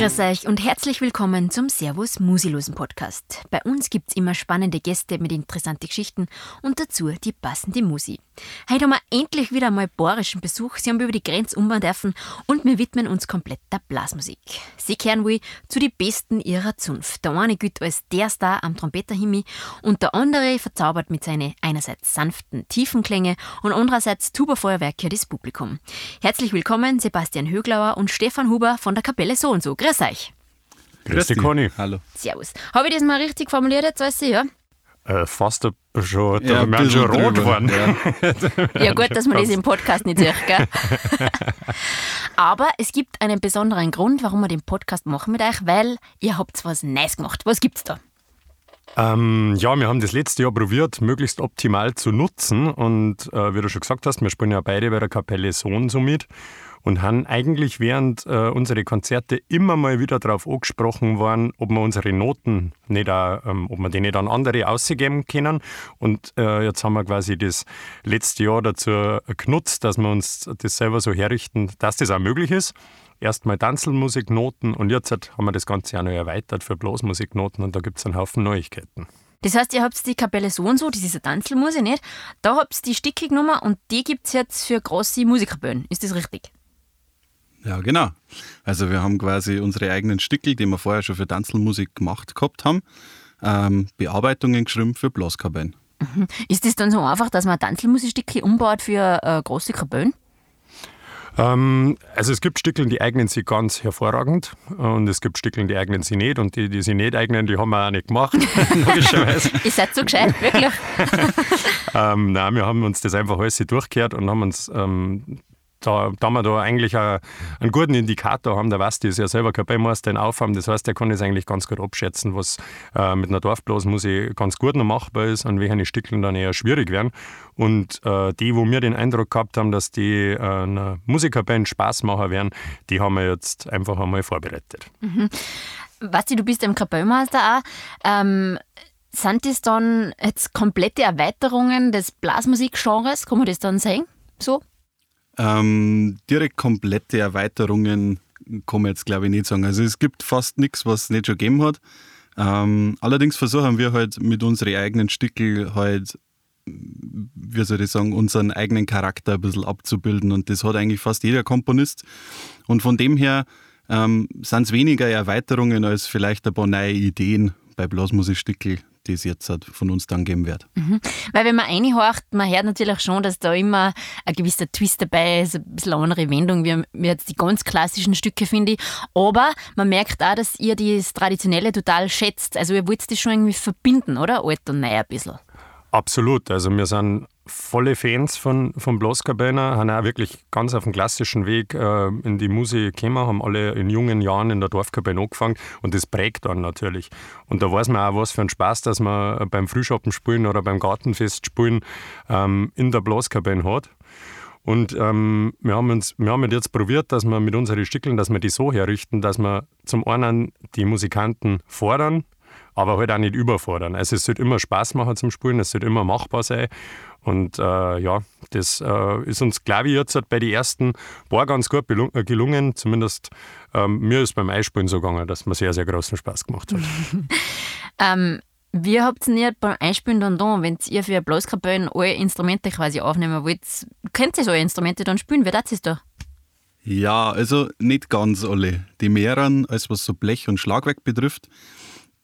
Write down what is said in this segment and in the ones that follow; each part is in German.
Grüß euch und herzlich willkommen zum Servus Musilosen Podcast. Bei uns gibt es immer spannende Gäste mit interessanten Geschichten und dazu die passende Musi. Heute haben wir endlich wieder einmal bohrischen Besuch. Sie haben über die Grenze umbauen dürfen und wir widmen uns komplett der Blasmusik. Sie kehren wohl zu den Besten ihrer Zunft. Der eine gilt als der Star am Trompeterhimmel und der andere verzaubert mit seinen einerseits sanften, tiefen Klänge und andererseits Tuba-Feuerwerke das Publikum. Herzlich willkommen Sebastian Höglauer und Stefan Huber von der Kapelle So und So. Grüß euch. Grüß dich, Conny. Hallo. Servus. Habe ich das mal richtig formuliert jetzt, weißt du, ja? Äh, fast schon, Ja, da ein wir sind schon bisschen rot geworden. ja. Ja, gut, dass man das im Podcast nicht sieht, gell? Aber es gibt einen besonderen Grund, warum wir den Podcast machen mit euch, weil ihr habt was Neues gemacht. Was gibt's da? Ähm, ja, wir haben das letzte Jahr probiert, möglichst optimal zu nutzen. Und äh, wie du schon gesagt hast, wir spielen ja beide bei der Kapelle Sohn so mit und haben eigentlich während äh, unserer Konzerte immer mal wieder darauf angesprochen worden, ob wir unsere Noten nicht auch, ähm, ob wir die nicht an andere ausgeben können. Und äh, jetzt haben wir quasi das letzte Jahr dazu genutzt, dass wir uns das selber so herrichten, dass das auch möglich ist. Erstmal Tanzelmusiknoten und jetzt haben wir das Ganze auch noch erweitert für Blasmusiknoten und da gibt es einen Haufen Neuigkeiten. Das heißt, ihr habt die Kapelle so und so, das ist eine Tanzelmusik, nicht? Da habt ihr die Stücke genommen und die gibt's jetzt für große Musikerbühnen. Ist das richtig? Ja, genau. Also wir haben quasi unsere eigenen Stickel, die wir vorher schon für Tanzelmusik gemacht gehabt haben, ähm, Bearbeitungen geschrieben für Blaskapellen. Ist das dann so einfach, dass man Tanzelmusikstücke umbaut für äh, große Kapellen? Ähm, also es gibt Stückeln, die eignen sich ganz hervorragend und es gibt Stückeln, die eignen sich nicht und die, die sich nicht eignen, die haben wir auch nicht gemacht, logischerweise. Ihr seid so gescheit, wirklich. ähm, nein, wir haben uns das einfach alles durchgehört und haben uns ähm, da, da wir da eigentlich einen guten Indikator haben, der Basti ist ja selber Kapellmeister in Aufhaben, das heißt, der kann das eigentlich ganz gut abschätzen, was äh, mit einer Dorfblasmusik ganz gut noch machbar ist und welche Stückeln dann eher schwierig werden. Und äh, die, wo wir den Eindruck gehabt haben, dass die äh, einer Musikerband Spaß machen werden, die haben wir jetzt einfach einmal vorbereitet. Basti, du bist im Kapellmeister auch. Ähm, sind das dann jetzt komplette Erweiterungen des Blasmusikgenres? Kann man das dann sehen? So? Ähm, direkt komplette Erweiterungen kann man jetzt glaube ich nicht sagen. Also es gibt fast nichts, was es nicht schon gegeben hat. Ähm, allerdings versuchen wir halt mit unseren eigenen Stickel halt, wie soll ich sagen, unseren eigenen Charakter ein bisschen abzubilden und das hat eigentlich fast jeder Komponist. Und von dem her ähm, sind es weniger Erweiterungen als vielleicht ein paar neue Ideen bei Blasmusikstickel, die es jetzt von uns dann geben wird. Weil wenn man reinhorcht, man hört natürlich schon, dass da immer ein gewisser Twist dabei ist, ein bisschen eine andere Wendung, wie, wie jetzt die ganz klassischen Stücke, finde ich. Aber man merkt auch, dass ihr das Traditionelle total schätzt. Also ihr wollt das schon irgendwie verbinden, oder? Alt und neu ein bisschen. Absolut. Also wir sind volle Fans von, von Blaskapellen, haben auch wirklich ganz auf dem klassischen Weg äh, in die Musik gekommen, haben alle in jungen Jahren in der Dorfkapelle angefangen und das prägt dann natürlich. Und da weiß man auch, was für einen Spaß, dass man beim Frühschoppen spielen oder beim Gartenfest spielen ähm, in der Blaskapelle hat. Und ähm, wir, haben uns, wir haben jetzt probiert, dass wir mit unseren Stückeln, dass wir die so herrichten, dass wir zum einen die Musikanten fordern, aber halt auch nicht überfordern. Also es sollte immer Spaß machen zum Spielen, es sollte immer machbar sein. Und äh, ja, das äh, ist uns, glaube ich, jetzt bei den ersten paar ganz gut äh, gelungen. Zumindest ähm, mir ist beim Einspielen so gegangen, dass mir sehr, sehr großen Spaß gemacht hat. Ähm, wie habt ihr nicht beim Einspielen dann da, wenn ihr für Blaskapellen alle Instrumente quasi aufnehmen wollt, könnt ihr so Instrumente dann spielen? Wie das ist da? Ja, also nicht ganz alle. Die mehreren, als was so Blech und Schlagwerk betrifft,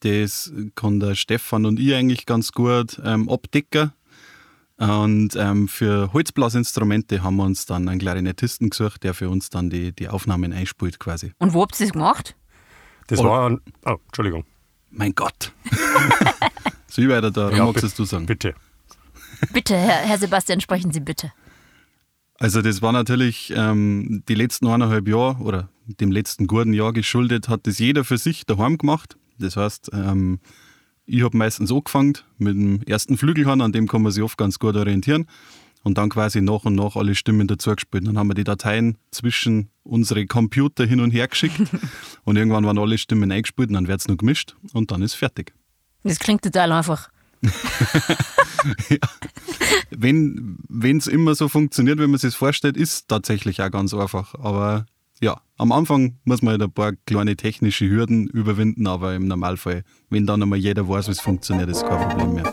das kann der Stefan und ich eigentlich ganz gut ähm, abdecken. Und ähm, für Holzblasinstrumente haben wir uns dann einen Klarinettisten gesucht, der für uns dann die, die Aufnahmen einspielt quasi. Und wo habt ihr das gemacht? Das Oder- war. Ein, oh, Entschuldigung. Mein Gott! so wie weiter da, Ja, magst du sagen. Bitte. Bitte, Herr, Herr Sebastian, sprechen Sie bitte. Also das war natürlich ähm, die letzten eineinhalb Jahre oder dem letzten guten Jahr geschuldet, hat das jeder für sich daheim gemacht. Das heißt, ähm, ich habe meistens angefangen mit dem ersten Flügelhorn, an dem kann man sich oft ganz gut orientieren. Und dann quasi nach und nach alle Stimmen dazu gespielt. Dann haben wir die Dateien zwischen unsere Computer hin und her geschickt. und irgendwann waren alle Stimmen eingespielt und dann wird es noch gemischt und dann ist fertig. Das klingt total einfach. ja. Wenn es immer so funktioniert, wie man sich vorstellt, ist es tatsächlich auch ganz einfach. Aber ja, am Anfang muss man halt ein paar kleine technische Hürden überwinden, aber im Normalfall, wenn dann einmal jeder weiß, wie es funktioniert, ist kein Problem mehr.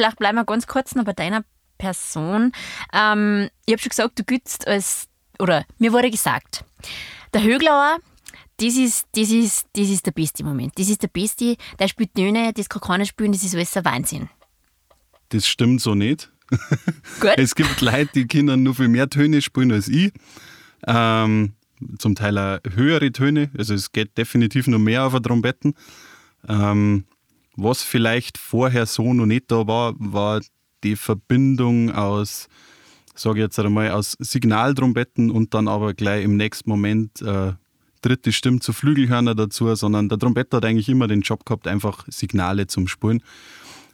Vielleicht bleiben wir ganz kurz noch bei deiner Person. Ähm, ich habe schon gesagt, du giltst als, oder mir wurde gesagt, der Höglauer, das ist, das, ist, das ist der Beste Moment. Das ist der Beste, der spielt Töne, das kann keiner spielen, das ist alles ein Wahnsinn. Das stimmt so nicht. Gut. es gibt Leute, die können nur viel mehr Töne spielen als ich. Ähm, zum Teil auch höhere Töne, also es geht definitiv noch mehr auf Trompeten. Ähm, was vielleicht vorher so noch nicht da war, war die Verbindung aus, sage ich jetzt einmal, aus Signaltrompeten und dann aber gleich im nächsten Moment äh, dritte Stimme zu Flügelhörner dazu, sondern der Trompeter hat eigentlich immer den Job gehabt, einfach Signale zum Spulen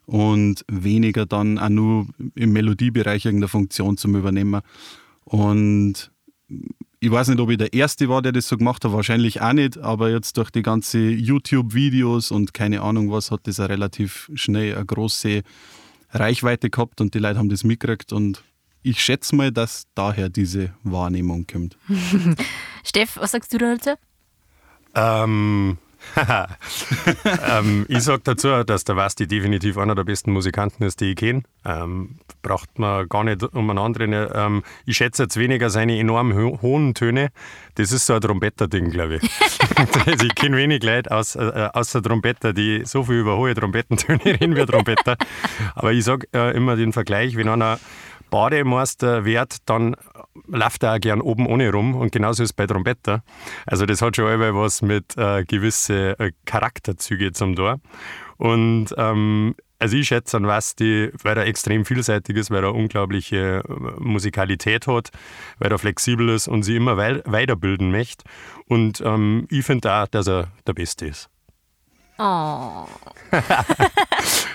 und weniger dann auch nur im Melodiebereich irgendeine Funktion zum Übernehmen. Und ich weiß nicht, ob ich der Erste war, der das so gemacht hat, wahrscheinlich auch nicht, aber jetzt durch die ganze YouTube-Videos und keine Ahnung was, hat das relativ schnell eine große Reichweite gehabt und die Leute haben das mitgekriegt und ich schätze mal, dass daher diese Wahrnehmung kommt. Steff, was sagst du dazu? Ähm, ähm, ich sage dazu, dass der Basti definitiv einer der besten Musikanten ist, die ich kenne. Ähm, braucht man gar nicht um einen anderen. Ähm, ich schätze jetzt weniger seine enorm ho hohen Töne. Das ist so ein Trompeter-Ding, glaube ich. also ich kenne wenig Leute aus, äh, außer Trompeter, die so viel über hohe Trompetentöne reden wie Trompeter. Aber ich sage äh, immer den Vergleich, wenn einer Bademeister wird, dann läuft er auch gern oben ohne rum und genauso ist es bei Trompeter. Also das hat schon immer was mit äh, gewissen äh, Charakterzüge zum Tor. Und ähm, also ich schätze an Basti, weil er extrem vielseitig ist, weil er unglaubliche äh, Musikalität hat, weil er flexibel ist und sich immer wei weiterbilden möchte. Und ähm, ich finde auch, dass er der Beste ist. Oh.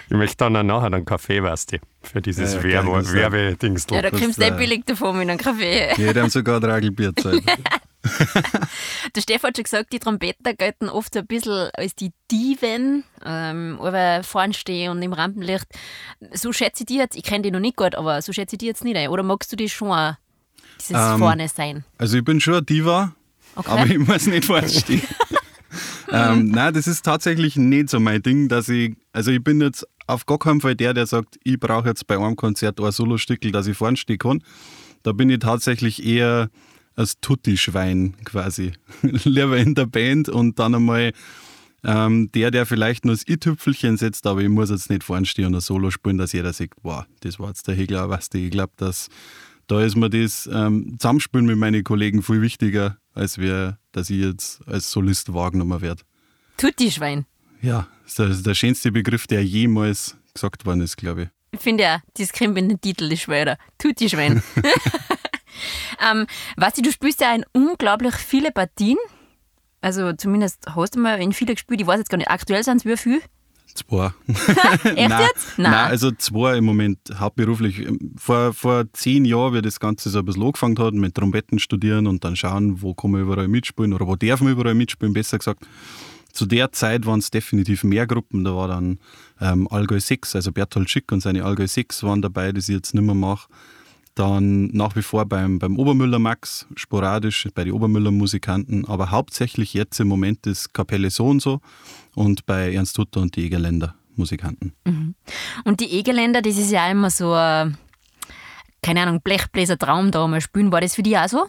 Ich möchte dann auch nachher einen Kaffee, weißt du, für dieses Ja, das- Werbedingstel. Ja, da kommst du nicht billig davon mit einem Kaffee. Ja, die haben sogar ein Ragelbier Zeit. Der Stefan hat schon gesagt, die Trompeter gelten oft so ein bisschen als die Diven, ähm, aber vorn stehen und im Rampenlicht. So schätze ich die jetzt, ich kenne die noch nicht gut, aber so schätze ich die jetzt nicht ein. Oder magst du die schon, dieses Ähm, vorne sein? Also ich bin schon ein Diva, Okay. aber ich muss nicht vorstehen. Ähm, nein, das ist tatsächlich nicht so mein Ding, dass ich, also ich bin jetzt auf gar keinen Fall der, der sagt, ich brauche jetzt bei einem Konzert ein Solostückel, dass ich vorne stehen kann. Da bin ich tatsächlich eher als Tutti-Schwein quasi. Lieber in der Band und dann einmal ähm, der, der vielleicht nur das i-Tüpfelchen setzt, aber ich muss jetzt nicht vorne stehen und ein Solo spielen, dass jeder sagt, wow, das war jetzt der Hegler, du, ich glaube, dass da ist mir das ähm, Zusammenspielen mit meinen Kollegen viel wichtiger, als wir, dass ich jetzt als Solist wahrgenommen werde. Tutti-Schwein. Ja, das ist der, das ist der schönste Begriff, der jemals gesagt worden ist, glaube ich. Ich finde ja, das kriegt in den Titel, das Schweiner. Tutti-Schwein. ähm, weißt du, du spielst ja in unglaublich viele Partien. Also zumindest hast du mal in viele gespielt. Ich weiß jetzt gar nicht, aktuell sind es wie viel? Zwei. Echt Nein, jetzt? Nein. also zwei im Moment hauptberuflich. Vor, vor zehn Jahren, wie das Ganze so ein bisschen angefangen hat, mit Trompeten studieren und dann schauen, wo kann man überall mitspielen oder wo darf man überall mitspielen, besser gesagt. Zu der Zeit waren es definitiv mehr Gruppen. Da war dann ähm, Allgäu 6, also Berthold Schick und seine Allgäu 6 waren dabei, die ich jetzt nicht mehr mache. Dann nach wie vor beim, beim Obermüller Max, sporadisch bei den Obermüller Musikanten, aber hauptsächlich jetzt im Moment ist Kapelle so und so und bei Ernst Hutter und die Egerländer Musikanten. Und die Egeländer, das ist ja immer so, ein, keine Ahnung, Blechbläser Traum da mal spielen. War das für dich auch so?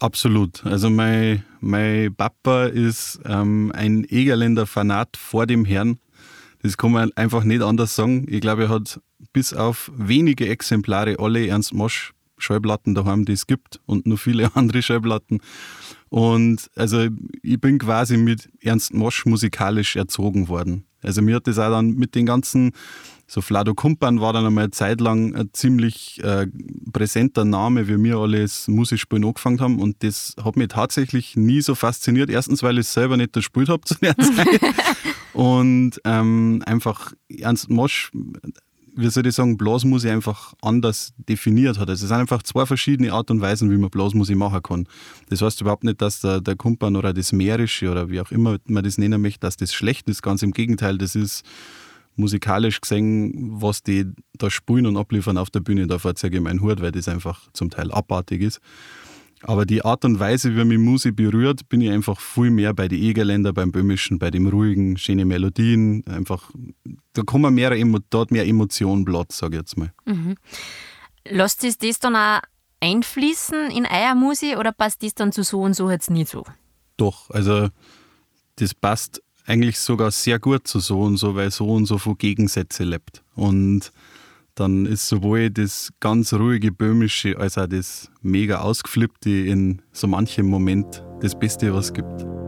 Absolut. Also mein, mein Papa ist ähm, ein Egerländer Fanat vor dem Herrn. Das kann man einfach nicht anders sagen. Ich glaube, er hat bis auf wenige Exemplare alle Ernst Mosch Schallplatten daheim, die es gibt und nur viele andere Schallplatten. Und also ich bin quasi mit Ernst Mosch musikalisch erzogen worden. Also mir hat das auch dann mit den ganzen, so Flado Kumpan war dann einmal eine Zeit lang ein ziemlich äh, präsenter Name, wie wir alles musisch spielen angefangen haben. Und das hat mich tatsächlich nie so fasziniert. Erstens, weil ich es selber nicht gespielt habe zu der Zeit. Und ähm, einfach Ernst Mosch, wie soll ich sagen, Blasmusik einfach anders definiert hat. Also es sind einfach zwei verschiedene Art und Weisen, wie man Blasmusik machen kann. Das heißt überhaupt nicht, dass der, der Kumpan oder das Mährische oder wie auch immer man das nennen möchte, dass das schlecht ist. Ganz im Gegenteil, das ist musikalisch gesehen, was die da spielen und abliefern auf der Bühne, da verzeihe ich meinen Hut, weil das einfach zum Teil abartig ist. Aber die Art und Weise, wie mich Musik berührt, bin ich einfach viel mehr bei den Egerländer, beim Böhmischen, bei dem ruhigen, schönen Melodien. Einfach, da kommen mehr, hat mehr Emotion Platz, sage ich jetzt mal. Lasst sich das dann auch einfließen in euer Musik oder passt das dann zu so und so jetzt nicht so? Doch, also das passt eigentlich sogar sehr gut zu so und so, weil so und so von Gegensätze lebt. Und dann ist sowohl das ganz ruhige Böhmische als auch das mega ausgeflippte in so manchem Moment das Beste, was es gibt.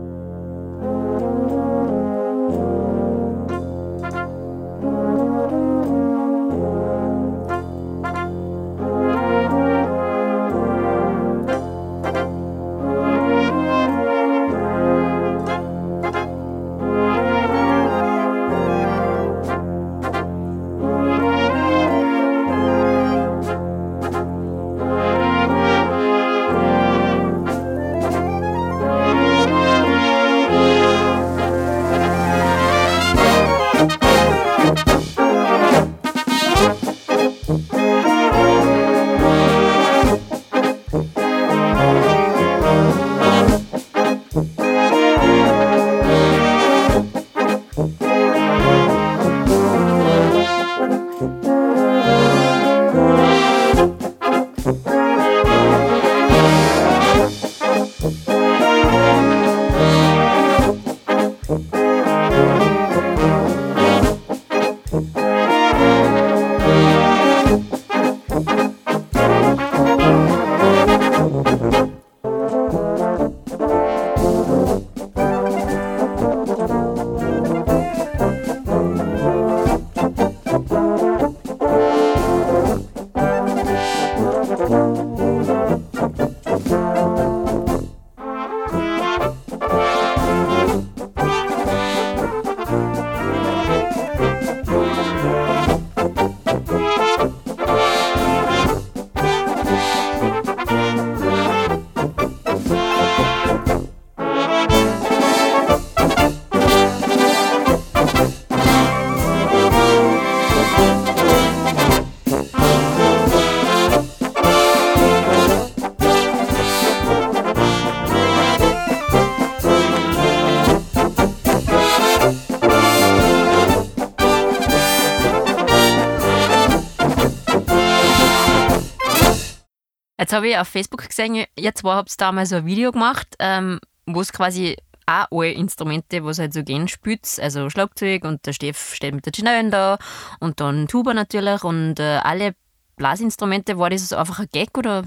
Jetzt habe ich auf Facebook gesehen, ihr zwei habt da mal so ein Video gemacht, ähm, wo es quasi auch alle Instrumente, was halt so gehen, spielt. Also Schlagzeug und der Steff steht mit der Ginellen da und dann Tuba natürlich und äh, alle Blasinstrumente. War das einfach ein Gag oder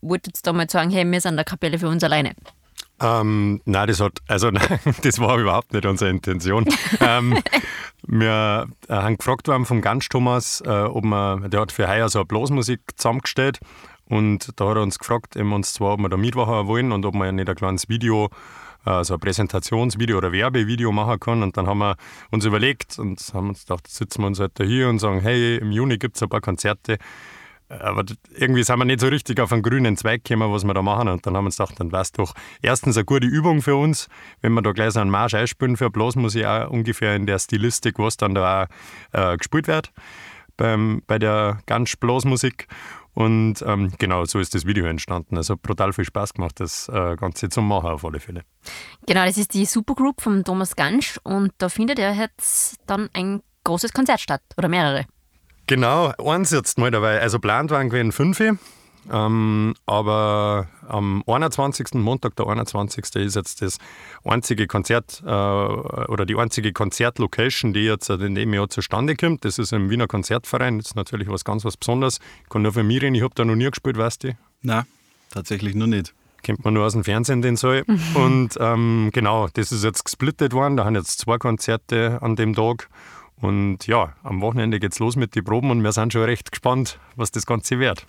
wolltet ihr da mal sagen, hey, wir sind der Kapelle für uns alleine? Ähm, nein, das hat, also nein, das war überhaupt nicht unsere Intention. ähm, wir äh, haben gefragt worden vom Ganz Thomas, äh, ob man, der hat für heuer so eine Blasmusik zusammengestellt und da hat er uns gefragt, eben uns zwar, ob wir da mitmachen wollen und ob wir nicht ein kleines Video, äh, so ein Präsentationsvideo oder Werbevideo machen können. Und dann haben wir uns überlegt und haben uns gedacht, sitzen wir uns halt da hier und sagen, hey, im Juni gibt es ein paar Konzerte. Aber irgendwie sind wir nicht so richtig auf einen grünen Zweig gekommen, was wir da machen. Und dann haben wir uns gedacht, dann wäre es doch erstens eine gute Übung für uns, wenn wir da gleich so einen Marsch einspielen für Blasmusik, auch ungefähr in der Stilistik, was dann da auch äh, gespielt wird beim, bei der ganz Blasmusik. Und ähm, genau, so ist das Video entstanden. Also brutal viel Spaß gemacht, das äh, Ganze zu machen auf alle Fälle. Genau, das ist die Supergroup von Thomas Gansch und da findet er jetzt dann ein großes Konzert statt oder mehrere. Genau, eins jetzt mal dabei. Also plant waren gewesen fünf. Ähm, aber am 21. Montag, der 21. ist jetzt das einzige Konzert äh, oder die einzige Konzertlocation, die jetzt in dem Jahr zustande kommt. Das ist im Wiener Konzertverein. Das ist natürlich was ganz was Besonderes. Ich kann nur für mich reden, ich habe da noch nie gespielt, weißt du? Nein, tatsächlich noch nicht. Kennt man nur aus dem Fernsehen den Saal. Und ähm, genau, das ist jetzt gesplittet worden. Da haben jetzt zwei Konzerte an dem Tag. Und ja, am Wochenende geht's los mit den Proben und wir sind schon recht gespannt, was das Ganze wird.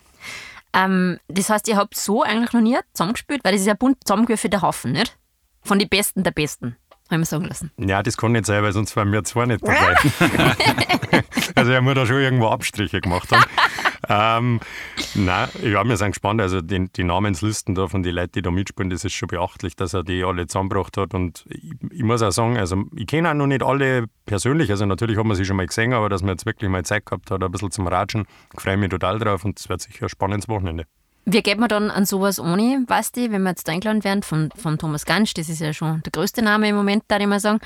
Ähm, das heißt, ihr habt so eigentlich noch nie zusammengespielt, weil das ist ja bunt zusammengewürfelter Haufen, nicht? Von den Besten der Besten, habe ich mir sagen lassen. Ja, das kann nicht sein, weil sonst wären wir zwei nicht dabei. also er muss da schon irgendwo Abstriche gemacht haben. Ähm, nein, ja, wir sind gespannt. Also die, die, Namenslisten da von den Leuten, die da mitspielen, das ist schon beachtlich, dass er die alle zusammengebracht hat. Und ich, ich muss auch sagen, also ich kenne auch noch nicht alle persönlich. Also natürlich haben wir sie schon mal gesehen, aber dass man jetzt wirklich mal Zeit gehabt hat, ein bisschen zum Ratschen, ich freue mich total drauf und es wird sicher ein spannendes Wochenende. Wie geht man dann an sowas ohne, weißt du, wenn wir jetzt eingeladen werden von, von Thomas Gansch, das ist ja schon der größte Name im Moment, da ich mal sagen,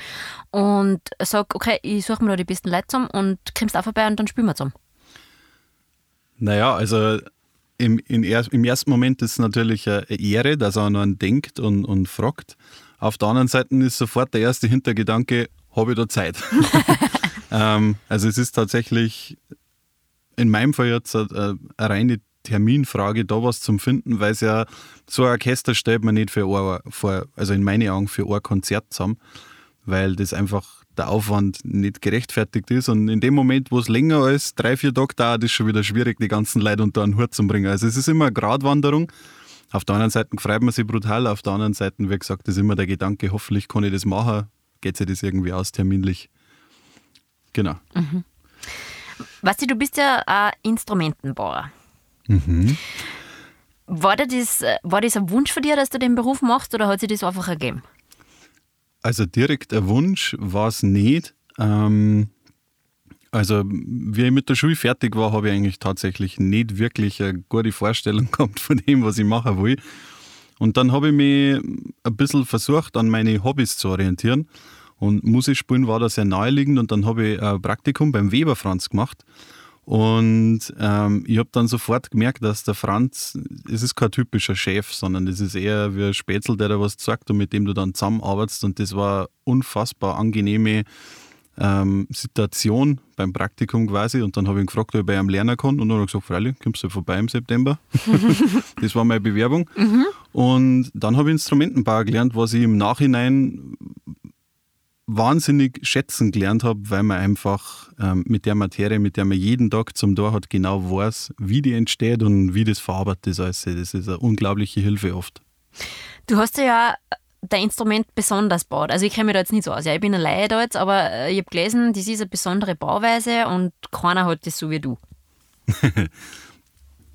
und sag, okay, ich suche mir da die besten Leute zusammen und kommst auch vorbei und dann spielen wir zusammen. Naja, also im, er, im ersten Moment ist es natürlich eine Ehre, dass er an einen denkt und, und fragt. Auf der anderen Seite ist sofort der erste Hintergedanke, habe ich da Zeit? ähm, also es ist tatsächlich in meinem Fall jetzt eine, eine reine Terminfrage, da was zum Finden, weil es ja so ein Orchester stellt man nicht für ein, vor, also in meinen Augen für ein Konzert zusammen, weil das einfach der Aufwand nicht gerechtfertigt ist. Und in dem Moment, wo es länger als drei, vier Tage dauert, ist schon wieder schwierig, die ganzen Leute unter einen Hut zu bringen. Also es ist immer eine Gratwanderung. Auf der einen Seite freut man sich brutal, auf der anderen Seite, wie gesagt, ist immer der Gedanke, hoffentlich kann ich das machen, geht sich das irgendwie aus terminlich. Genau. Mhm. Weißt du, du bist ja ein Instrumentenbauer. Mhm. War, das, war das ein Wunsch von dir, dass du den Beruf machst oder hat sich das einfach ergeben? Also direkt ein Wunsch war es nicht. Ähm, also, wie ich mit der Schule fertig war, habe ich eigentlich tatsächlich nicht wirklich eine gute Vorstellung gehabt von dem, was ich machen will. Und dann habe ich mich ein bisschen versucht, an meine Hobbys zu orientieren. Und Musikspielen war da sehr naheliegend. Und dann habe ich ein Praktikum beim Weber Franz gemacht. Und ähm, ich habe dann sofort gemerkt, dass der Franz, es ist kein typischer Chef, sondern es ist eher wie ein Spätzl, der da was sagt und mit dem du dann zusammenarbeitest. Und das war unfassbar angenehme ähm, Situation beim Praktikum quasi. Und dann habe ich ihn gefragt, ob ich bei einem lernen kann. Und dann habe ich gesagt, freilich, kommst du vorbei im September. das war meine Bewerbung. Mhm. Und dann habe ich Instrumentenbau gelernt, was ich im Nachhinein wahnsinnig schätzen gelernt habe, weil man einfach ähm, mit der Materie, mit der man jeden Tag zum Tor hat, genau weiß, wie die entsteht und wie das verarbeitet ist. Also das ist eine unglaubliche Hilfe oft. Du hast ja dein Instrument besonders baut. Also ich kenne mich da jetzt nicht so aus. Ja, ich bin Laie da jetzt, aber äh, ich habe gelesen, das ist eine besondere Bauweise und keiner hat das so wie du.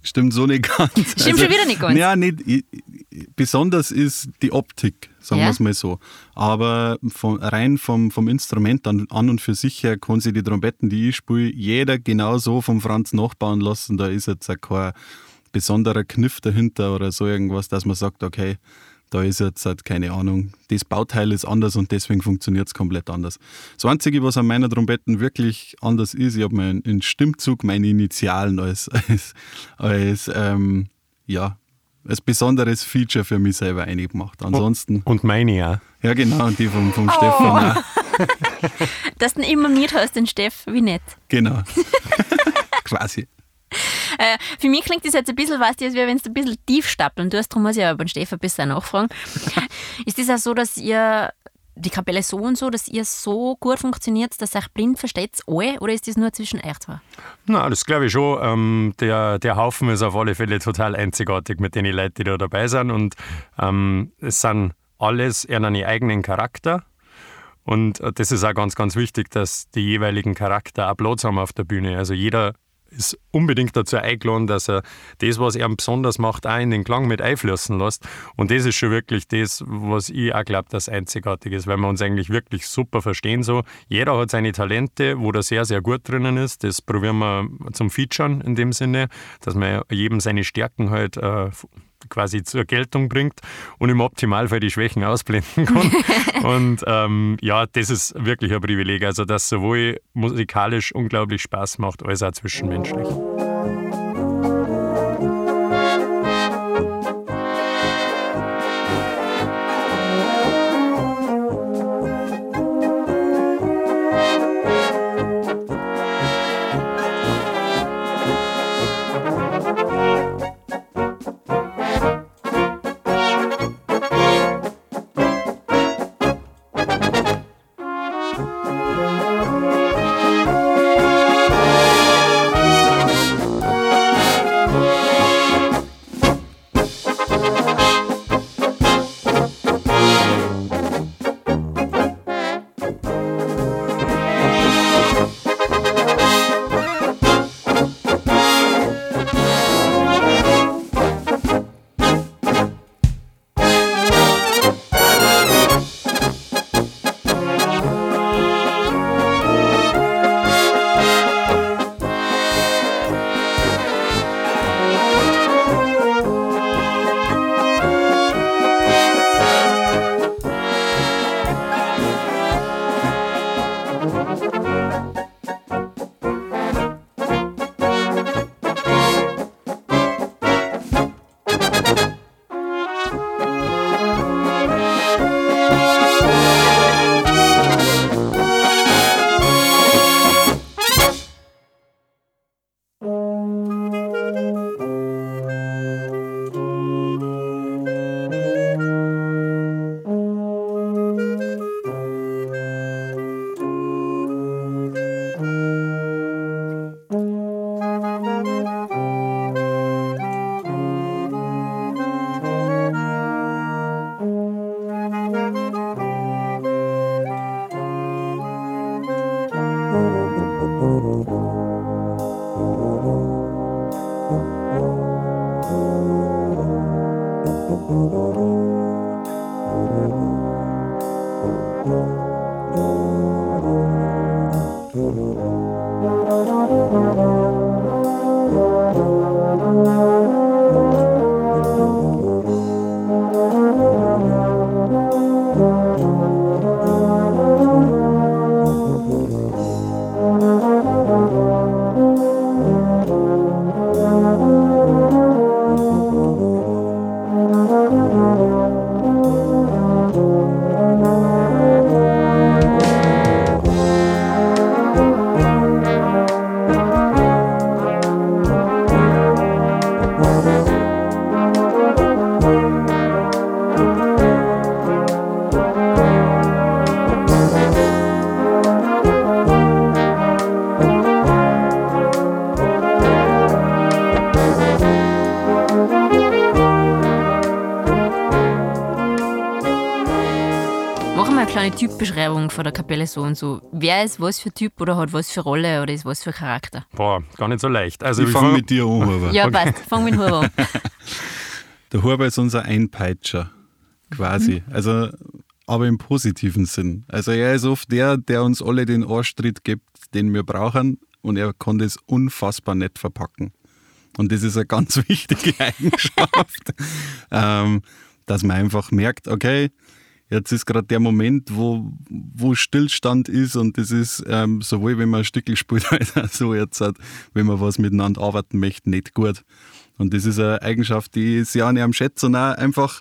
Stimmt so nicht ganz. Stimmt also, schon wieder nicht ganz. Ja, nicht, besonders ist die Optik, sagen ja. wir es mal so. Aber von, rein vom, vom Instrument an, an, und für sich her kann sich die Trompeten, die ich spiele, jeder genauso vom Franz nachbauen lassen. Da ist jetzt auch kein besonderer Kniff dahinter oder so irgendwas, dass man sagt, okay, da ist jetzt halt keine Ahnung, das Bauteil ist anders und deswegen funktioniert es komplett anders. Das Einzige, was an meiner Trompeten wirklich anders ist, ich habe meinen Stimmzug, meine Initialen als, als, als ähm, ja, als besonderes Feature für mich selber eingemacht. Ansonsten. Und meine ja. Ja, genau, und die vom, vom oh. Stefan auch. Dass du ihn immer nicht hast, den Steff, wie nett. Genau. Quasi. Äh, für mich klingt das jetzt ein bisschen, weißt du, als wenn du ein bisschen tief stapeln tust, darum muss ich aber beim Steffen ein bisschen nachfragen. ist das auch so, dass ihr die Kapelle so und so, dass ihr so gut funktioniert, dass ihr euch blind versteht, alle, oder ist das nur zwischen euch zwei? Na, das glaube ich schon. Ähm, der, der Haufen ist auf alle Fälle total einzigartig mit den Leuten, die da dabei sind. Und ähm, es sind alles eher einen eigenen Charakter. Und äh, das ist auch ganz, ganz wichtig, dass die jeweiligen Charakter auch Platz haben auf der Bühne. Also jeder ist unbedingt dazu eingeladen, dass er das, was er besonders macht, auch in den Klang mit einfließen lässt. Und das ist schon wirklich das, was ich auch glaube, das einzigartig ist, weil wir uns eigentlich wirklich super verstehen. So. Jeder hat seine Talente, wo er sehr, sehr gut drinnen ist. Das probieren wir zum Featuren in dem Sinne, dass man jedem seine Stärken halt äh, quasi zur Geltung bringt und im Optimalfall die Schwächen ausblenden kann. und ähm, ja, das ist wirklich ein Privileg. Also, dass sowohl musikalisch unglaublich Spaß macht, als auch zwischenmenschlich. Typbeschreibung von der Kapelle so und so. Wer ist was für Typ oder hat was für Rolle oder ist was für Charakter? Boah, gar nicht so leicht. Also ich fange mit dir an, Huber. Ja, passt. Fang mit Huber an. Der Huber ist unser Einpeitscher, quasi. Mhm. Also, aber im positiven Sinn. Also er ist oft der, der uns alle den Arschtritt gibt, den wir brauchen und er kann das unfassbar nett verpacken. Und das ist eine ganz wichtige Eigenschaft, ähm, dass man einfach merkt, okay, Jetzt ist gerade der Moment, wo, wo Stillstand ist und das ist ähm, sowohl, wenn man ein Stückchen spielt, als auch so jetzt, wenn man was miteinander arbeiten möchte, nicht gut. Und das ist eine Eigenschaft, die ich sehr an ihm schätze und auch einfach,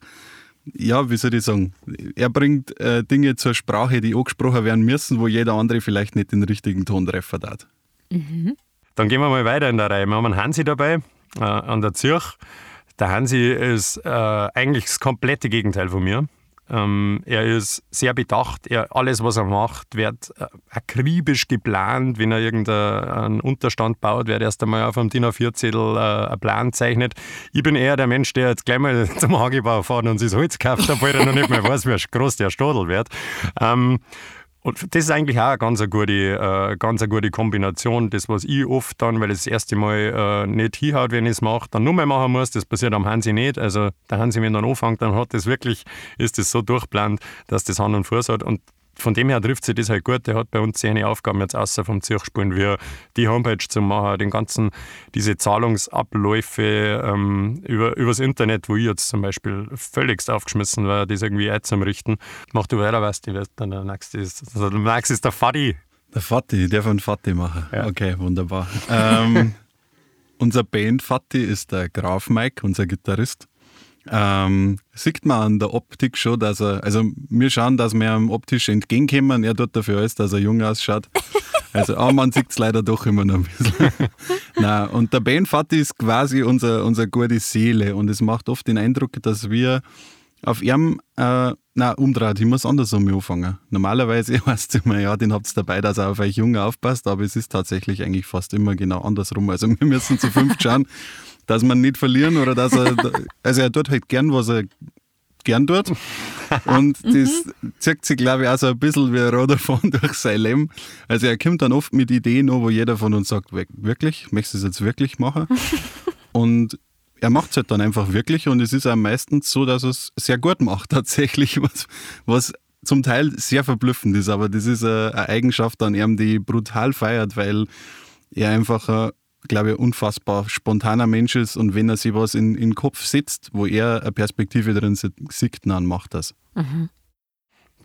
ja, wie soll ich sagen, er bringt äh, Dinge zur Sprache, die angesprochen werden müssen, wo jeder andere vielleicht nicht den richtigen Ton treffen hat. Mhm. Dann gehen wir mal weiter in der Reihe. Wir haben einen Hansi dabei, äh, an der Zürch. Der Hansi ist äh, eigentlich das komplette Gegenteil von mir. Ähm, er ist sehr bedacht. Er, alles, was er macht, wird äh, akribisch geplant. Wenn er irgendeinen Unterstand baut, wird erst einmal auf einem DIN A4-Zettel äh, einen Plan zeichnet. Ich bin eher der Mensch, der jetzt gleich mal zum Hagebau fährt und sich das Holz kauft, obwohl er noch nicht mehr weiß, wie groß der Stadel wird. Ähm, und das ist eigentlich auch eine ganz eine gute, äh, ganz eine gute Kombination. Das, was ich oft dann, weil ich das erste Mal äh, nicht hinhaut, wenn ich es mache, dann nur mehr machen muss, das passiert am Hansi nicht. Also der Hansi, wenn dann anfängt, dann hat das wirklich, ist das so durchplant, dass das Hand und Fuß hat. Und von dem her trifft sich das halt gut. Der hat bei uns seine Aufgaben jetzt außer vom Zirchspielen, wie die Homepage zu machen, den ganzen, diese Zahlungsabläufe ähm, über, übers Internet, wo ich jetzt zum Beispiel völligst aufgeschmissen war, das irgendwie einzurichten. Mach du weiter, was du dann der nächste ist. Also der nächste ist der Fadi. Der Fadi, der von Fadi machen. Ja. Okay, wunderbar. ähm, unser Band Fati ist der Graf Mike, unser Gitarrist. Ähm, sieht man an der Optik schon, dass er, also wir schauen, dass wir ihm optisch entgegenkommen. Er tut dafür alles, dass er jung ausschaut. Also, aber man sieht es leider doch immer noch ein bisschen. Nein, und der Ben Fati ist quasi unser, unsere gute Seele und es macht oft den Eindruck, dass wir auf ihm, äh, na umdreht, ich muss andersrum anfangen. Normalerweise heißt es immer, ja, den habt ihr dabei, dass er auf euch Junge aufpasst, aber es ist tatsächlich eigentlich fast immer genau andersrum. Also wir müssen zu fünf schauen, dass man nicht verlieren oder dass er, also er tut halt gern, was er gern tut. Und das zieht sich, glaube ich, auch so ein bisschen wie ein roter Faden durch sein Leben. Also er kommt dann oft mit Ideen an, wo jeder von uns sagt, wirklich, möchtest du es jetzt wirklich machen? Und er macht es halt dann einfach wirklich und es ist auch meistens so, dass er es sehr gut macht tatsächlich, was, was zum Teil sehr verblüffend ist, aber das ist eine Eigenschaft an ihm, die brutal feiert, weil er einfach glaube ich, unfassbar spontaner Mensch ist und wenn er sich was in, in den Kopf setzt, wo er eine Perspektive drin sieht, dann macht das. Mhm.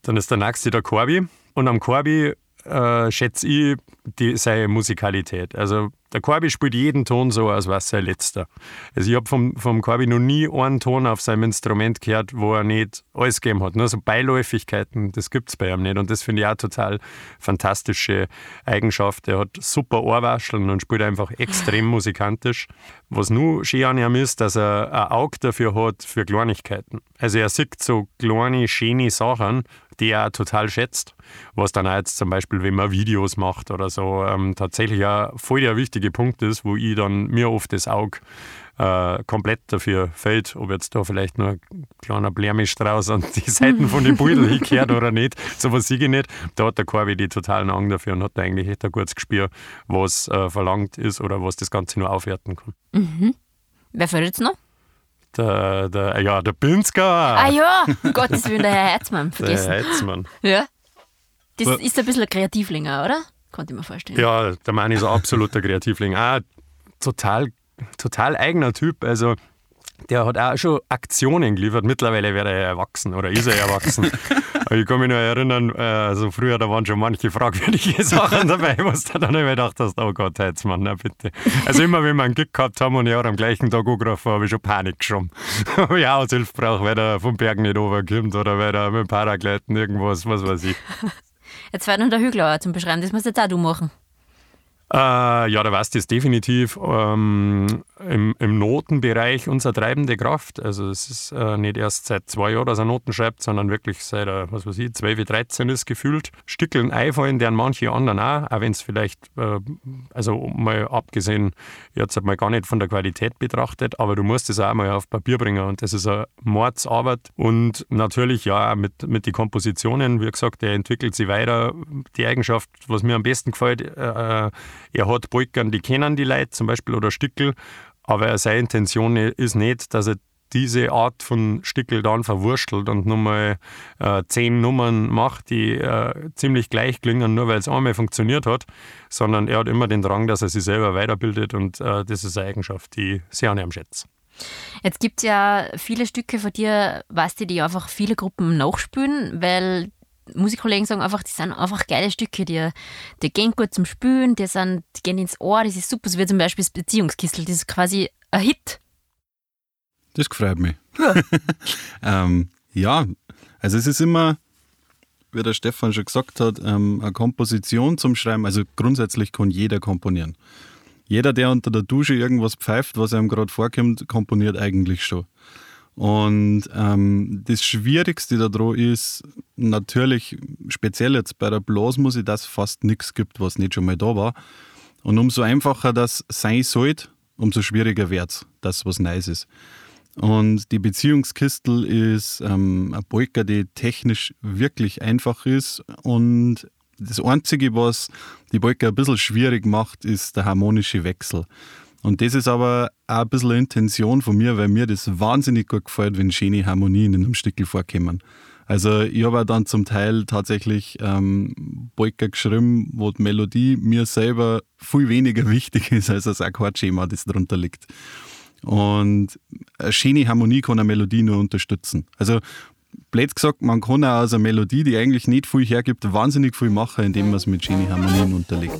Dann ist der nächste der Corby und am Corby äh, schätze ich die, seine Musikalität. Also der Corby spielt jeden Ton so, als wäre es sein letzter. Also ich habe vom, vom Corby noch nie einen Ton auf seinem Instrument gehört, wo er nicht alles gegeben hat. Nur so Beiläufigkeiten, das gibt es bei ihm nicht. Und das finde ich auch total fantastische Eigenschaft. Er hat super Ohrwascheln und spielt einfach extrem musikantisch. Was nur schön an ihm ist, dass er ein Auge dafür hat für Kleinigkeiten. Also er sieht so kleine, schöne Sachen, die er total schätzt. Was dann auch jetzt zum Beispiel, wenn man Videos macht oder so, ähm, tatsächlich auch voll der wichtige Punkt ist, wo ich dann mir oft das Auge äh, komplett dafür fällt, ob jetzt da vielleicht nur ein kleiner Blärmischstrauß an die Seiten von den Beutel hinkehrt oder nicht. So was sehe ich nicht. Da hat der Corby die totalen Augen dafür und hat da eigentlich echt ein gutes Gespür, was äh, verlangt ist oder was das Ganze nur aufwerten kann. Mhm. Wer fällt jetzt noch? Der, der, ja, der Pinsker. Ah ja, um Gottes Willen, der Herr Herzmann, vergessen. Der Herzmann. Ja. Das ist ein bisschen ein Kreativlinger, oder? Konnte ich mir vorstellen. Ja, der Mann ist ein absoluter Kreativling. Auch total, total eigener Typ. Also der hat auch schon Aktionen geliefert. Mittlerweile wäre er erwachsen oder ist er erwachsen. ich kann mich noch erinnern, also früher, da waren schon manche fragwürdige Sachen dabei, was du dann immer gedacht hast, oh Gott, jetzt Mann, na bitte. Also immer, wenn wir einen Gig gehabt haben und ich auch am gleichen Tag angerufen habe, ich schon Panik geschoben. Ob ich Aushilfe brauche, weil er vom Berg nicht runterkommt oder weil er mit dem Paragleiten irgendwas, was weiß ich. Jetzt fährt noch der Hügler zum Beschreiben, das musst jetzt auch du machen. Äh, ja, da weißt du es definitiv ähm, im, im, Notenbereich unsere treibende Kraft. Also es ist äh, nicht erst seit zwei Jahren, dass er Noten schreibt, sondern wirklich seit, äh, was weiß ich, 12, 13 ist gefühlt. Stückeln einfallen, deren manche anderen auch, auch wenn es vielleicht, äh, also mal abgesehen, jetzt mal gar nicht von der Qualität betrachtet, aber du musst es auch mal auf Papier bringen und das ist eine Mordsarbeit und natürlich ja mit, mit den Kompositionen, wie gesagt, der entwickelt sich weiter. Die Eigenschaft, was mir am besten gefällt, äh, er hat Polkern, die kennen die Leute zum Beispiel oder Stickel, aber seine Intention ist nicht, dass er diese Art von Stickel dann verwurstelt und nochmal äh, zehn Nummern macht, die äh, ziemlich gleich klingen, nur weil es einmal funktioniert hat, sondern er hat immer den Drang, dass er sich selber weiterbildet und äh, das ist eine Eigenschaft, die ich sehr an ihm schätze. Jetzt gibt es ja viele Stücke von dir, weißt du, die einfach viele Gruppen nachspülen, weil Musikkollegen sagen einfach, die sind einfach geile Stücke, die, die gehen gut zum Spülen, die, sind, die gehen ins Ohr, das ist super, so wie zum Beispiel das Beziehungskistel, das ist quasi ein Hit. Das freut mich. Ja. ähm, ja, also es ist immer, wie der Stefan schon gesagt hat, ähm, eine Komposition zum Schreiben. Also grundsätzlich kann jeder komponieren. Jeder, der unter der Dusche irgendwas pfeift, was einem gerade vorkommt, komponiert eigentlich schon. Und ähm, das Schwierigste daran ist natürlich, speziell jetzt bei der Blasmusik, dass fast nichts gibt, was nicht schon mal da war. Und umso einfacher das sein sollte, umso schwieriger wird es, dass was Neues ist. Und die Beziehungskistel ist ähm, eine Polka, die technisch wirklich einfach ist. Und das Einzige, was die Polka ein bisschen schwierig macht, ist der harmonische Wechsel. Und das ist aber auch ein bisschen eine Intention von mir, weil mir das wahnsinnig gut gefällt, wenn schöne Harmonien in einem Stückel vorkommen. Also ich habe dann zum Teil tatsächlich ähm, Polka geschrieben, wo die Melodie mir selber viel weniger wichtig ist als das Akkordschema, das darunter liegt. Und eine schöne Harmonie kann eine Melodie nur unterstützen. Also blöd gesagt, man kann auch aus einer Melodie, die eigentlich nicht viel hergibt, wahnsinnig viel machen, indem man es mit schönen Harmonien unterlegt.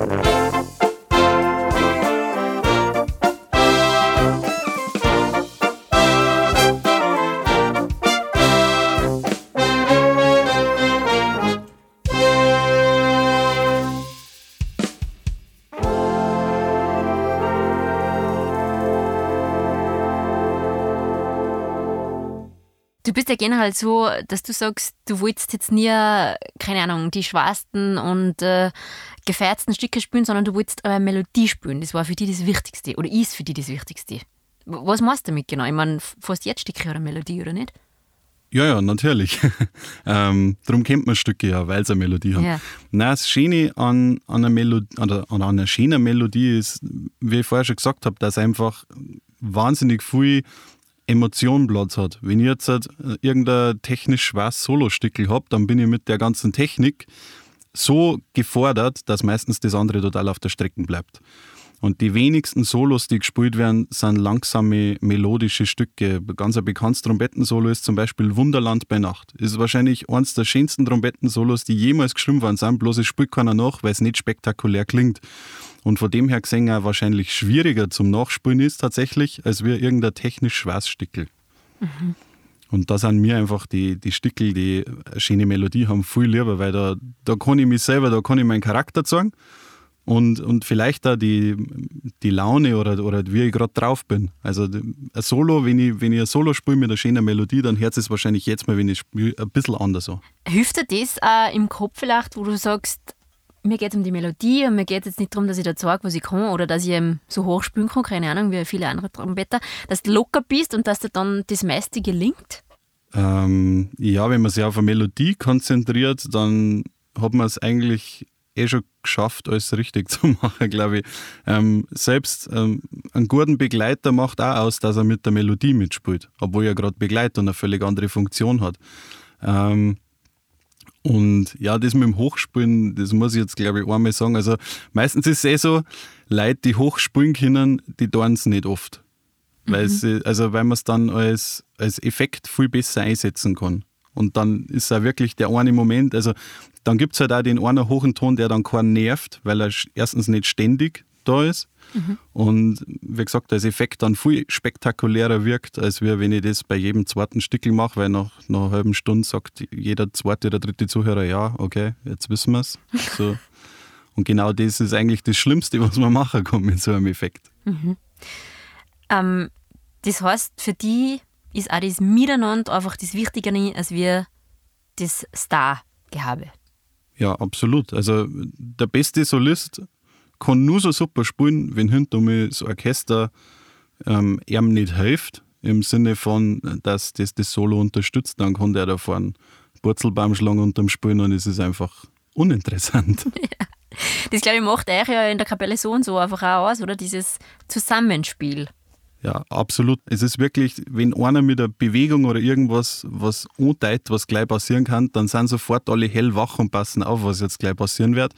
Du ja generell so, dass du sagst, du wolltest jetzt nie, keine Ahnung, die schwersten und äh, gefeiertsten Stücke spielen, sondern du wolltest eine Melodie spielen. Das war für dich das Wichtigste oder ist für dich das Wichtigste. Was machst du damit genau? Ich meine, fast jetzt Stücke oder Melodie, oder nicht? Ja, ja, natürlich. ähm, darum kennt man Stücke ja, weil sie eine Melodie haben. Ja. Nein, das Schöne an, an, einer Melodie, an, an einer schönen Melodie ist, wie ich vorher schon gesagt habe, dass einfach wahnsinnig viel Emotion Platz hat. Wenn ich jetzt halt irgendein technisch schweres Solostückel habe, dann bin ich mit der ganzen Technik so gefordert, dass meistens das andere total auf der Strecke bleibt. Und die wenigsten Solos, die gespielt werden, sind langsame, melodische Stücke. Ganz ein bekanntes Trompetensolo ist zum Beispiel Wunderland bei Nacht. Ist wahrscheinlich eines der schönsten Trompetensolos, die jemals geschrieben worden sind, bloß es spielt keiner nach, weil es nicht spektakulär klingt. Und von dem her gesehen auch wahrscheinlich schwieriger zum Nachspielen ist tatsächlich, als wir irgendein technisch schweres Stückel. Mhm. Und da sind mir einfach die, die Stickel, die eine schöne Melodie haben, viel lieber, weil da, da kann ich mich selber, da kann ich meinen Charakter zeigen und, und vielleicht da die, die Laune oder, oder wie ich gerade drauf bin. Also ein Solo, wenn ich, wenn ich ein Solo spiele mit einer schönen Melodie, dann hört es wahrscheinlich jetzt mal, wenn ich spiele, ein bisschen anders an. Hilft dir das auch im Kopf vielleicht, wo du sagst, mir geht es um die Melodie und mir geht es jetzt nicht darum, dass ich da zeige, was ich kann oder dass ich eben so hoch spielen kann, keine Ahnung, wie viele andere Trompeter, dass du locker bist und dass dir dann das meiste gelingt? Ähm, ja, wenn man sich auf eine Melodie konzentriert, dann hat man es eigentlich eh schon geschafft, alles richtig zu machen, glaube ich. Ähm, selbst ähm, einen guten Begleiter macht auch aus, dass er mit der Melodie mitspielt, obwohl er gerade begleitet und eine völlig andere Funktion hat. Ähm, und ja, das mit dem Hochspielen, das muss ich jetzt, glaube ich, einmal sagen. Also meistens ist es eh so, Leute, die hochspielen können, die tun es nicht oft. Mhm. Weil, sie, also weil man es dann als, als Effekt viel besser einsetzen kann. Und dann ist auch wirklich der eine Moment, also dann gibt es halt auch den einen hohen Ton, der dann keinen nervt, weil er erstens nicht ständig da ist mhm. und wie gesagt, als Effekt dann viel spektakulärer wirkt, als wenn ich das bei jedem zweiten Stickel mache, weil nach, nach einer halben Stunde sagt jeder zweite oder dritte Zuhörer, ja, okay, jetzt wissen wir es. So. und genau das ist eigentlich das Schlimmste, was man machen kann mit so einem Effekt. Mhm. Ähm, das heißt, für die ist auch das Miteinander einfach das Wichtigere als wir das Star-Gehabe. Ja, absolut. Also der beste Solist kann nur so super spielen, wenn hinter mir das Orchester ähm, ihm nicht hilft, im Sinne von, dass das das Solo unterstützt, dann kann der da vorne Purzelbaum schlagen unterm Spielen und es ist einfach uninteressant. Ja. Das, glaube ich, macht euch ja in der Kapelle so und so einfach auch aus, oder? Dieses Zusammenspiel. Ja, absolut. Es ist wirklich, wenn einer mit einer Bewegung oder irgendwas was anteilt, was gleich passieren kann, dann sind sofort alle hellwach und passen auf, was jetzt gleich passieren wird.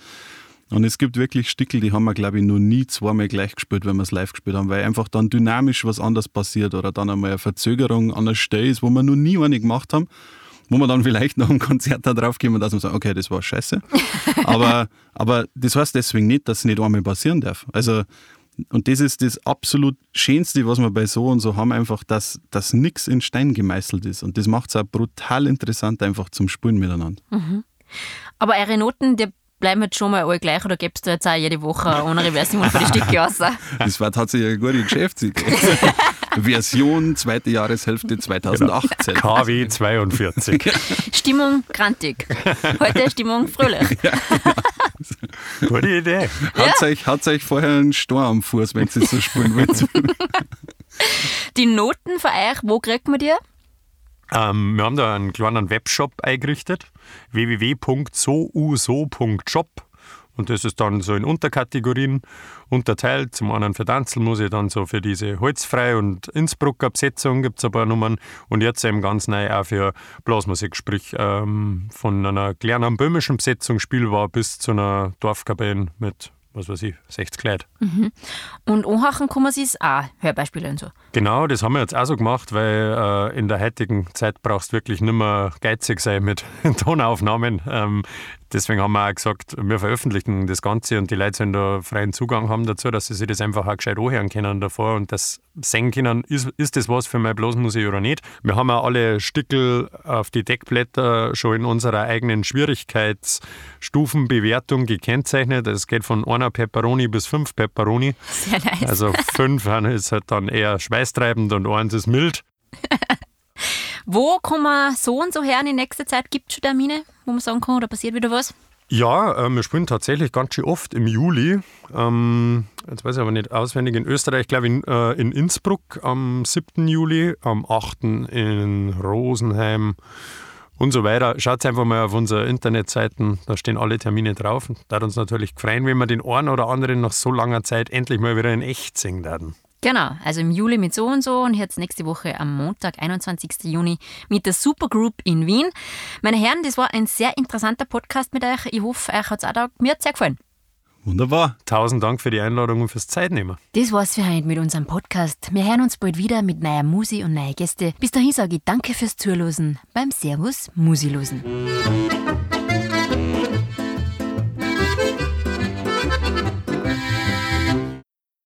Und es gibt wirklich Stickel, die haben wir, glaube ich, noch nie zweimal gleich gespielt, wenn wir es live gespielt haben, weil einfach dann dynamisch was anderes passiert oder dann einmal eine Verzögerung an der Stelle ist, wo wir noch nie eine gemacht haben, wo wir dann vielleicht nach dem Konzert da drauf und dass wir sagen, okay, das war scheiße. aber, aber das heißt deswegen nicht, dass es nicht einmal passieren darf. Also und das ist das absolut Schönste, was wir bei so und so haben, einfach, dass, dass nichts in Stein gemeißelt ist. Und das macht es auch brutal interessant, einfach zum Spielen miteinander. Mhm. Aber eure Noten, die bleiben jetzt schon mal alle gleich oder gibst du jetzt auch jede Woche eine andere Version für die Stücke aus? Das war tatsächlich eine gute Geschäftsidee. Version zweite Jahreshälfte 2018. Genau. KW 42. Stimmung grantig. Heute Stimmung fröhlich. Ja, genau. Gute Idee. Hat ja. euch, hat's euch vorher einen Stor am Fuß, wenn ihr so spielen wollt? Die Noten für euch, wo kriegt man die? Ähm, wir haben da einen kleinen Webshop eingerichtet, www.souso.shop. Und das ist dann so in Unterkategorien unterteilt. Zum einen für Tanzel muss ich dann so für diese Holzfrei- und Innsbrucker Besetzung gibt es ein paar Nummern. Und jetzt eben ganz neu auch für Blasmusik, sprich ähm, von einer kleinen böhmischen Besetzung spielbar bis zu einer Dorfkapelle mit was weiß ich, 60 Leute. Mhm. Und anhachen kann man sich auch Hörbeispiele und so. Genau, das haben wir jetzt auch so gemacht, weil äh, in der heutigen Zeit brauchst du wirklich nicht mehr geizig sein mit Tonaufnahmen. Ähm, deswegen haben wir auch gesagt, wir veröffentlichen das Ganze und die Leute sollen da freien Zugang haben dazu, dass sie sich das einfach auch gescheit anhören können davor und das sehen können, ist, ist das was für meine Blasmusik oder nicht. Wir haben auch alle Stickel auf die Deckblätter schon in unserer eigenen Schwierigkeitsstufenbewertung gekennzeichnet. Es geht von einer Pepperoni bis fünf Pepperoni. Sehr nice. Also fünf ist halt dann eher schweißtreibend und eins ist mild. Wo man so und so hören in nächster Zeit? Gibt es schon Termine, wo man sagen kann, oder passiert wieder was? Ja, äh, wir spielen tatsächlich ganz schön oft im Juli. Ähm, jetzt weiß ich aber nicht auswendig. In Österreich, glaube ich, in, äh, in Innsbruck am 7. Juli, am 8. in Rosenheim und so weiter. Schaut einfach mal auf unsere Internetseiten, da stehen alle Termine drauf. Da hat uns natürlich gefreut, wenn wir den einen oder anderen nach so langer Zeit endlich mal wieder in echt singen werden. Genau, also im Juli mit so und so und jetzt nächste Woche am Montag, 21. Juni mit der Supergroup in Wien. Meine Herren, das war ein sehr interessanter Podcast mit euch. Ich hoffe, euch hat es auch da. Mir hat sehr gefallen. Wunderbar. Tausend Dank für die Einladung und fürs Zeitnehmen. Das war's für heute mit unserem Podcast. Wir hören uns bald wieder mit neuer Musi und neuen Gäste. Bis dahin sage ich Danke fürs Zuhören beim Servus Musilosen.